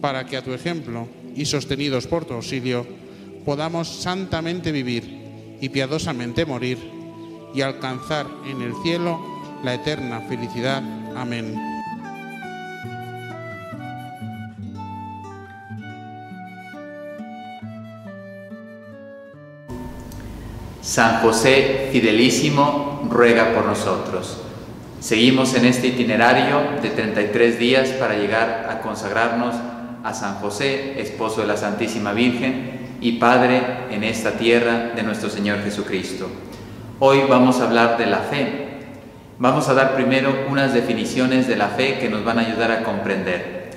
para que a tu ejemplo y sostenidos por tu auxilio, podamos santamente vivir y piadosamente morir y alcanzar en el cielo la eterna felicidad. Amén. San José Fidelísimo, ruega por nosotros. Seguimos en este itinerario de 33 días para llegar a consagrarnos a San José, esposo de la Santísima Virgen y Padre en esta tierra de nuestro Señor Jesucristo. Hoy vamos a hablar de la fe. Vamos a dar primero unas definiciones de la fe que nos van a ayudar a comprender.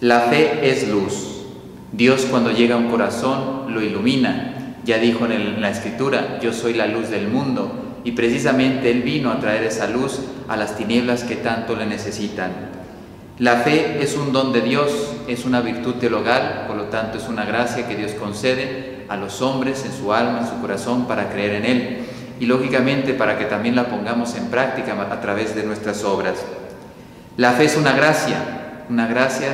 La fe es luz. Dios cuando llega a un corazón lo ilumina ya dijo en, la escritura, yo soy la luz del mundo, y precisamente Él vino a traer esa luz a las tinieblas que tanto le necesitan. La fe es un don de Dios, es una virtud teologal, por lo tanto es una gracia que Dios concede a los hombres en su alma, en su corazón, para creer en Él y lógicamente para que también la pongamos en práctica a través de nuestras obras. La fe es una gracia, una gracia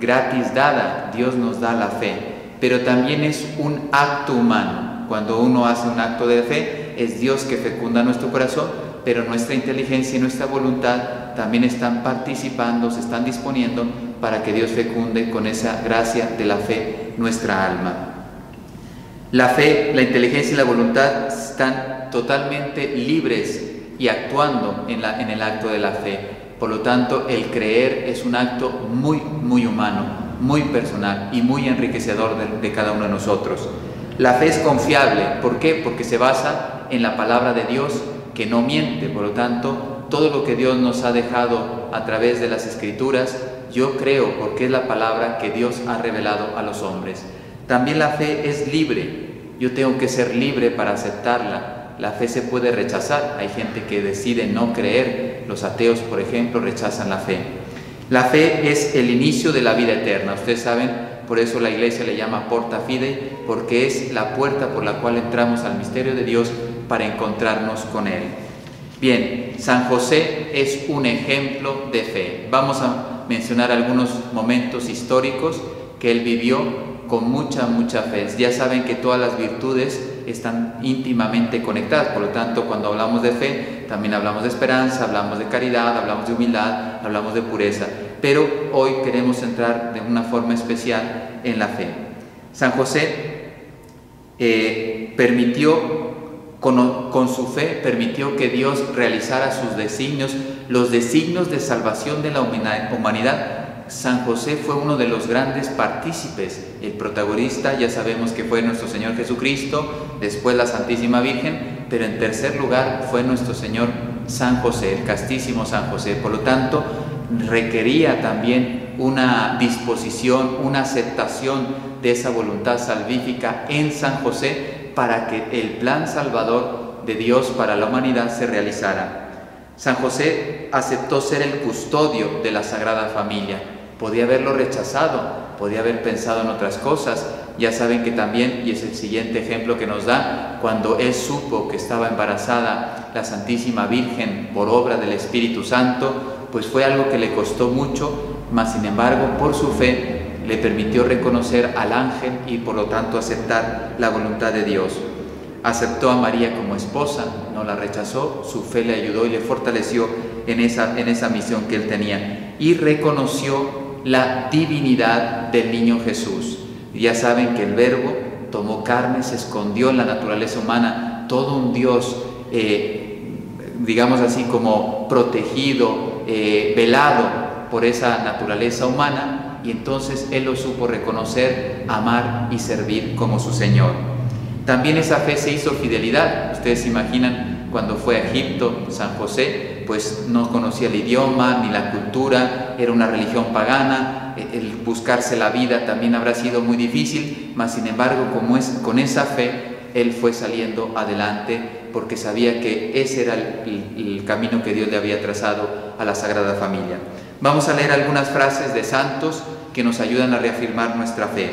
gratis dada, Dios nos da la fe pero también es un acto humano. Cuando uno hace un acto de fe, es Dios que fecunda nuestro corazón, pero nuestra inteligencia y nuestra voluntad también están participando, se están disponiendo para que Dios fecunde con esa gracia de la fe nuestra alma. La fe, la inteligencia y la voluntad están totalmente libres y actuando en, el acto de la fe. Por lo tanto, el creer es un acto muy, muy humano muy personal y muy enriquecedor de, cada uno de nosotros. La fe es confiable, ¿por qué? Porque se basa en la palabra de Dios que no miente, por lo tanto, todo lo que Dios nos ha dejado a través de las escrituras, yo creo porque es la palabra que Dios ha revelado a los hombres. También la fe es libre, yo tengo que ser libre para aceptarla. La fe se puede rechazar, hay gente que decide no creer, los ateos, por ejemplo, rechazan la fe. La fe es el inicio de la vida eterna. Ustedes saben, por eso la iglesia le llama porta fide, porque es la puerta por la cual entramos al misterio de Dios para encontrarnos con Él. Bien, San José es un ejemplo de fe. Vamos a mencionar algunos momentos históricos que él vivió con mucha, mucha fe. Ya saben que todas las virtudes están íntimamente conectadas, por lo tanto, cuando hablamos de fe, también hablamos de esperanza, hablamos de caridad, hablamos de humildad, hablamos de pureza, pero hoy queremos entrar de una forma especial en la fe. San José eh, permitió, con, su fe, permitió que Dios realizara sus designios, los designios de salvación de la humanidad San José fue uno de los grandes partícipes. El protagonista ya sabemos que fue nuestro Señor Jesucristo, después la Santísima Virgen, pero en tercer lugar fue nuestro Señor San José, el castísimo San José. Por lo tanto, requería también una disposición, una aceptación de esa voluntad salvífica en San José para que el plan salvador de Dios para la humanidad se realizara. San José aceptó ser el custodio de la Sagrada Familia Podía haberlo rechazado, podía haber pensado en otras cosas, Ya saben que también, y es el siguiente ejemplo que nos da, cuando él supo que estaba embarazada la Santísima Virgen por obra del Espíritu Santo, pues fue algo que le costó mucho, mas sin embargo por su fe le permitió reconocer al ángel y por lo tanto aceptar la voluntad de Dios. Aceptó a María como esposa, no la rechazó, su fe le ayudó y le fortaleció en esa, en esa misión que él tenía. Y reconoció la divinidad del niño Jesús. Ya saben que el verbo tomó carne, se escondió en la naturaleza humana, todo un Dios, eh, digamos así, como protegido, eh, velado por esa naturaleza humana, y entonces Él lo supo reconocer, amar y servir como su Señor. También esa fe se hizo fidelidad. Ustedes se imaginan cuando fue a Egipto, San José, pues no conocía el idioma ni la cultura, era una religión pagana, el buscarse la vida también habrá sido muy difícil, mas sin embargo como es, con esa fe él fue saliendo adelante porque sabía que ese era el, camino que Dios le había trazado a la Sagrada Familia. Vamos a leer algunas frases de santos que nos ayudan a reafirmar nuestra fe.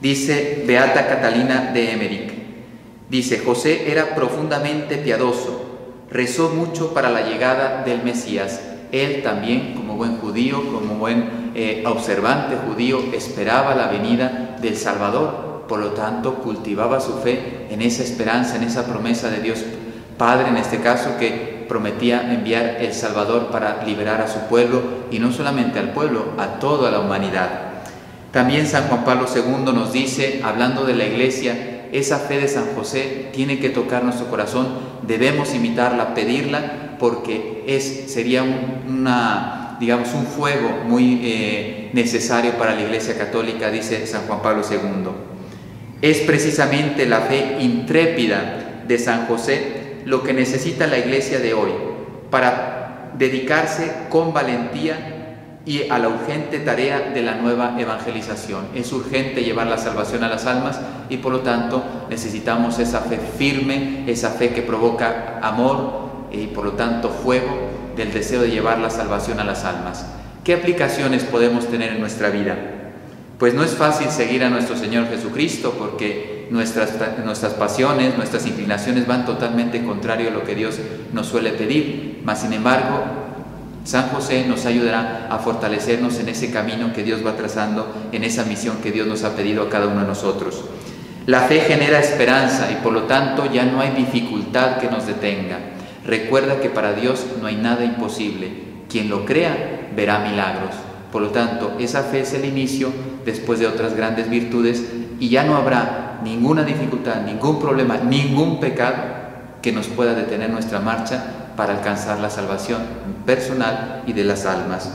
Dice Beata Catalina de Emmerich, dice, José era profundamente piadoso, rezó mucho para la llegada del Mesías. Él también, como buen judío, como buen eh, observante judío, esperaba la venida del Salvador. Por lo tanto, cultivaba su fe en esa esperanza, en esa promesa de Dios Padre, en este caso, que prometía enviar el Salvador para liberar a su pueblo, y no solamente al pueblo, a toda la humanidad. También San Juan Pablo II nos dice, hablando de la iglesia, esa fe de San José tiene que tocar nuestro corazón, debemos imitarla, pedirla, porque es, sería una, digamos, un fuego muy eh, necesario para la Iglesia Católica, dice San Juan Pablo II. Es precisamente la fe intrépida de San José lo que necesita la Iglesia de hoy para dedicarse con valentía y a la urgente tarea de la nueva evangelización. Es urgente llevar la salvación a las almas y por lo tanto necesitamos esa fe firme, esa fe que provoca amor y por lo tanto fuego del deseo de llevar la salvación a las almas. ¿Qué aplicaciones podemos tener en nuestra vida? Pues no es fácil seguir a nuestro Señor Jesucristo porque nuestras, nuestras pasiones, nuestras inclinaciones van totalmente contrario a lo que Dios nos suele pedir, mas sin embargo San José nos ayudará a fortalecernos en ese camino que Dios va trazando, en esa misión que Dios nos ha pedido a cada uno de nosotros. La fe genera esperanza y por lo tanto ya no hay dificultad que nos detenga. Recuerda que para Dios no hay nada imposible. Quien lo crea verá milagros. Por lo tanto, esa fe es el inicio después de otras grandes virtudes y ya no habrá ninguna dificultad, ningún problema, ningún pecado que nos pueda detener nuestra marcha para alcanzar la salvación personal y de las almas.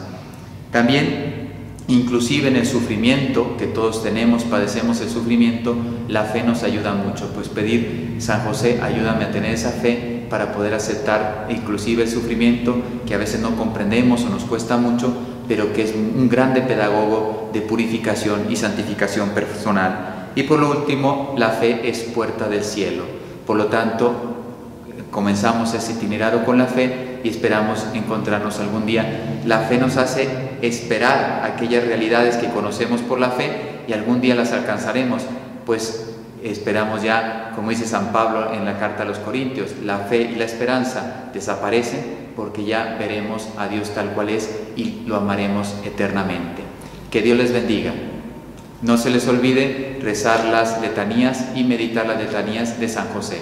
También, inclusive en el sufrimiento que todos tenemos, padecemos el sufrimiento, la fe nos ayuda mucho, pues pedir, San José, ayúdame a tener esa fe para poder aceptar inclusive el sufrimiento que a veces no comprendemos o nos cuesta mucho, pero que es un grande pedagogo de purificación y santificación personal. Y por lo último, la fe es puerta del cielo. Por lo tanto, comenzamos ese itinerario con la fe y esperamos encontrarnos algún día. La fe nos hace esperar aquellas realidades que conocemos por la fe y algún día las alcanzaremos, pues esperamos ya, como dice San Pablo en la carta a los Corintios, la fe y la esperanza desaparecen porque ya veremos a Dios tal cual es y lo amaremos eternamente. Que Dios les bendiga. No se les olvide rezar las letanías y meditar las letanías de San José.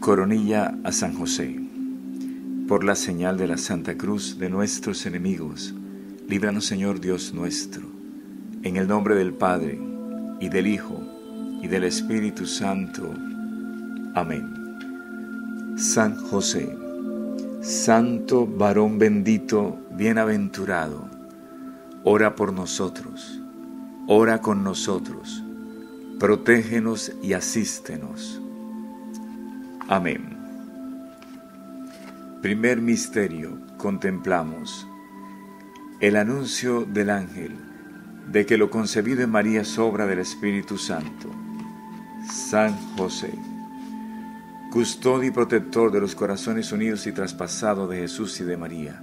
Coronilla a San José. Por la señal de la Santa Cruz de nuestros enemigos, líbranos Señor Dios nuestro, en el nombre del Padre, y del Hijo, y del Espíritu Santo. Amén. San José, Santo varón bendito, bienaventurado, ora por nosotros, ora con nosotros, protégenos y asístenos Amén. Primer misterio, contemplamos el anuncio del ángel de que lo concebido en María es obra del Espíritu Santo. San José, custodio y protector de los corazones unidos y traspasados de Jesús y de María,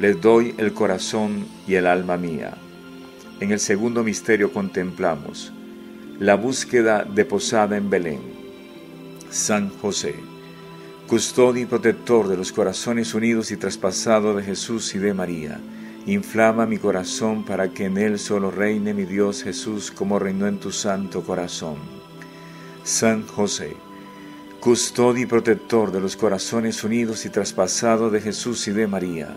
les doy el corazón y el alma mía. En el segundo misterio contemplamos la búsqueda de posada en Belén. San José, custodio y protector de los corazones unidos y traspasados de Jesús y de María, inflama mi corazón para que en él solo reine mi Dios Jesús como reinó en tu santo corazón. San José, custodio y protector de los corazones unidos y traspasados de Jesús y de María,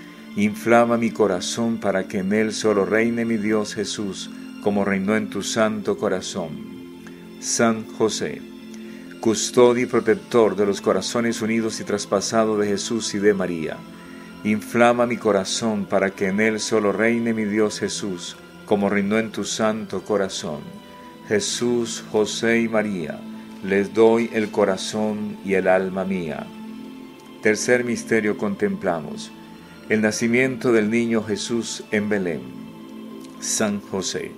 Inflama mi corazón para que en él solo reine mi Dios Jesús, como reinó en tu santo corazón. San José, custodio y protector de los corazones unidos y traspasados de Jesús y de María, inflama mi corazón para que en él solo reine mi Dios Jesús, como reinó en tu santo corazón. Jesús, José y María, les doy el corazón y el alma mía. Tercer misterio contemplamos el nacimiento del niño Jesús en Belén. San José,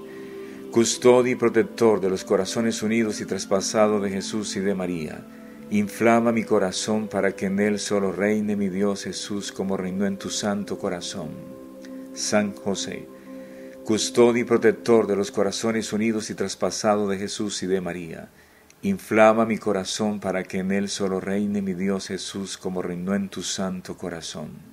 custodio y protector de los corazones unidos y traspasados de Jesús y de María, inflama mi corazón para que en él solo reine mi Dios Jesús como reinó en tu santo corazón. San José, custodio y protector de los corazones unidos y traspasados de Jesús y de María, inflama mi corazón para que en él solo reine mi Dios Jesús como reinó en tu santo corazón.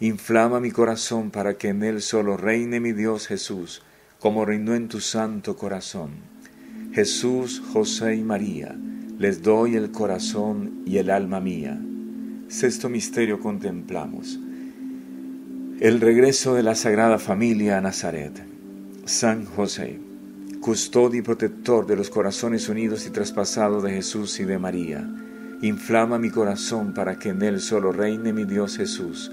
inflama mi corazón para que en él solo reine mi Dios Jesús, como reinó en tu santo corazón. Jesús, José y María, les doy el corazón y el alma mía. Sexto misterio contemplamos. El regreso de la Sagrada Familia a Nazaret. San José, custodio y protector de los corazones unidos y traspasados de Jesús y de María, inflama mi corazón para que en él solo reine mi Dios Jesús,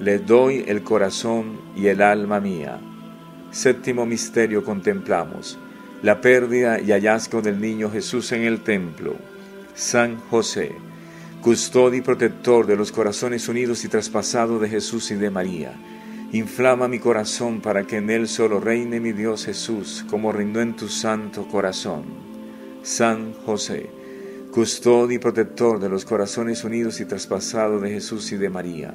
le doy el corazón y el alma mía. Séptimo misterio contemplamos, la pérdida y hallazgo del niño Jesús en el templo. San José, custodio y protector de los corazones unidos y traspasados de Jesús y de María Inflama mi corazón para que en él solo reine mi Dios Jesús, como reinó en tu santo corazón. San José, custodio y protector de los corazones unidos y traspasados de Jesús y de María.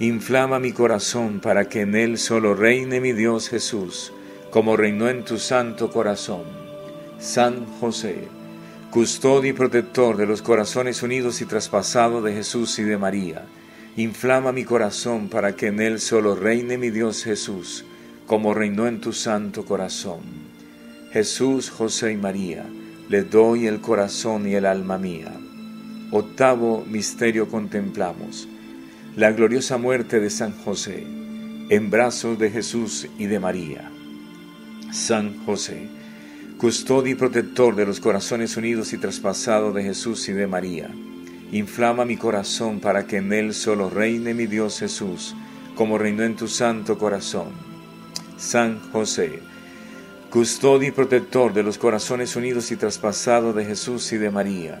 inflama mi corazón para que en él solo reine mi Dios Jesús, como reinó en tu santo corazón. San José, custodio y protector de los corazones unidos y traspasados de Jesús y de María, Inflama mi corazón para que en él solo reine mi Dios Jesús, como reinó en tu santo corazón. Jesús, José y María, le doy el corazón y el alma mía. Octavo misterio contemplamos. La gloriosa muerte de San José, en brazos de Jesús y de María. San José, custodio y protector de los corazones unidos y traspasados de Jesús y de María Inflama mi corazón para que en él solo reine mi Dios Jesús, como reinó en tu santo corazón. San José, custodio y protector de los corazones unidos y traspasados de Jesús y de María,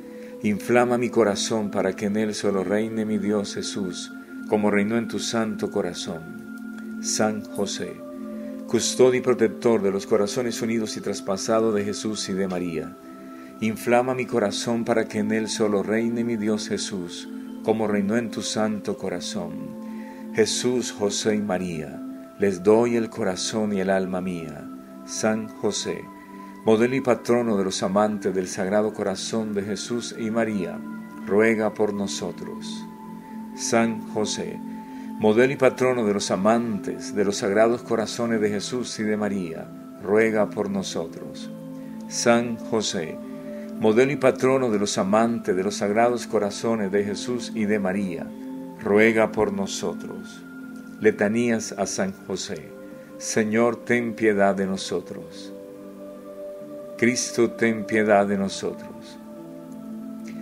Inflama mi corazón para que en él solo reine mi Dios Jesús, como reinó en tu santo corazón. San José, custodio y protector de los corazones unidos y traspasados de Jesús y de María Inflama mi corazón para que en él solo reine mi Dios Jesús, como reinó en tu santo corazón. Jesús, José y María, les doy el corazón y el alma mía. San José, modelo y patrono de los amantes del Sagrado Corazón de Jesús y María, ruega por nosotros. San José, modelo y patrono de los amantes de los Sagrados Corazones de Jesús y de María, ruega por nosotros. San José, modelo y patrono de los amantes de los sagrados corazones de Jesús y de María, ruega por nosotros. Letanías a San José. Señor, ten piedad de nosotros. Cristo, ten piedad de nosotros.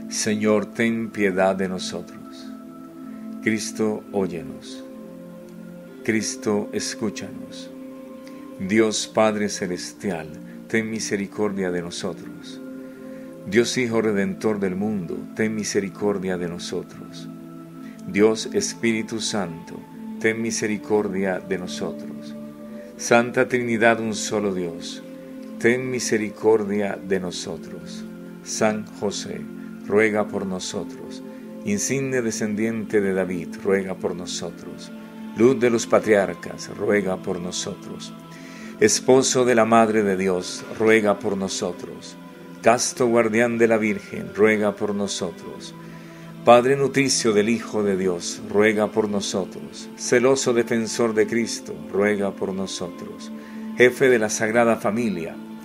Señor, ten piedad de nosotros. Cristo, óyenos. Cristo, escúchanos. Dios Padre Celestial, ten misericordia de nosotros. Dios Hijo Redentor del mundo, ten misericordia de nosotros. Dios Espíritu Santo, ten misericordia de nosotros. Santa Trinidad, un solo Dios, ten misericordia de nosotros. San José, ruega por nosotros. Insigne descendiente de David, ruega por nosotros. Luz de los patriarcas, ruega por nosotros. Esposo de la Madre de Dios, ruega por nosotros. Casto guardián de la Virgen, ruega por nosotros. Padre nutricio del Hijo de Dios, ruega por nosotros. Celoso defensor de Cristo, ruega por nosotros. Jefe de la Sagrada Familia,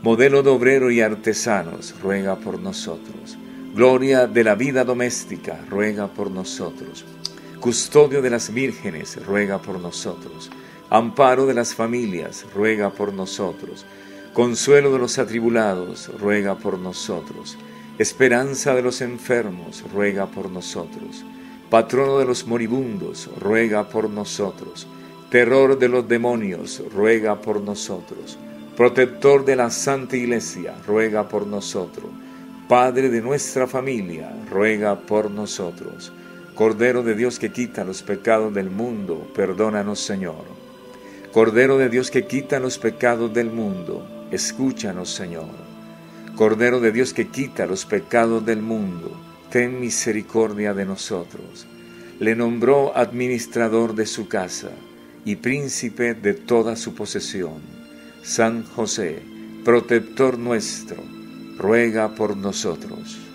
Modelo de obrero y artesanos, ruega por nosotros. Gloria de la vida doméstica, ruega por nosotros. Custodio de las vírgenes, ruega por nosotros. Amparo de las familias, ruega por nosotros. Consuelo de los atribulados, ruega por nosotros. Esperanza de los enfermos, ruega por nosotros. Patrono de los moribundos, ruega por nosotros. Terror de los demonios, ruega por nosotros. Protector de la Santa Iglesia, ruega por nosotros. Padre de nuestra familia, ruega por nosotros. Cordero de Dios que quita los pecados del mundo, perdónanos Señor. Cordero de Dios que quita los pecados del mundo, escúchanos Señor. Cordero de Dios que quita los pecados del mundo, ten misericordia de nosotros. Le nombró administrador de su casa y príncipe de toda su posesión. San José, protector nuestro, ruega por nosotros.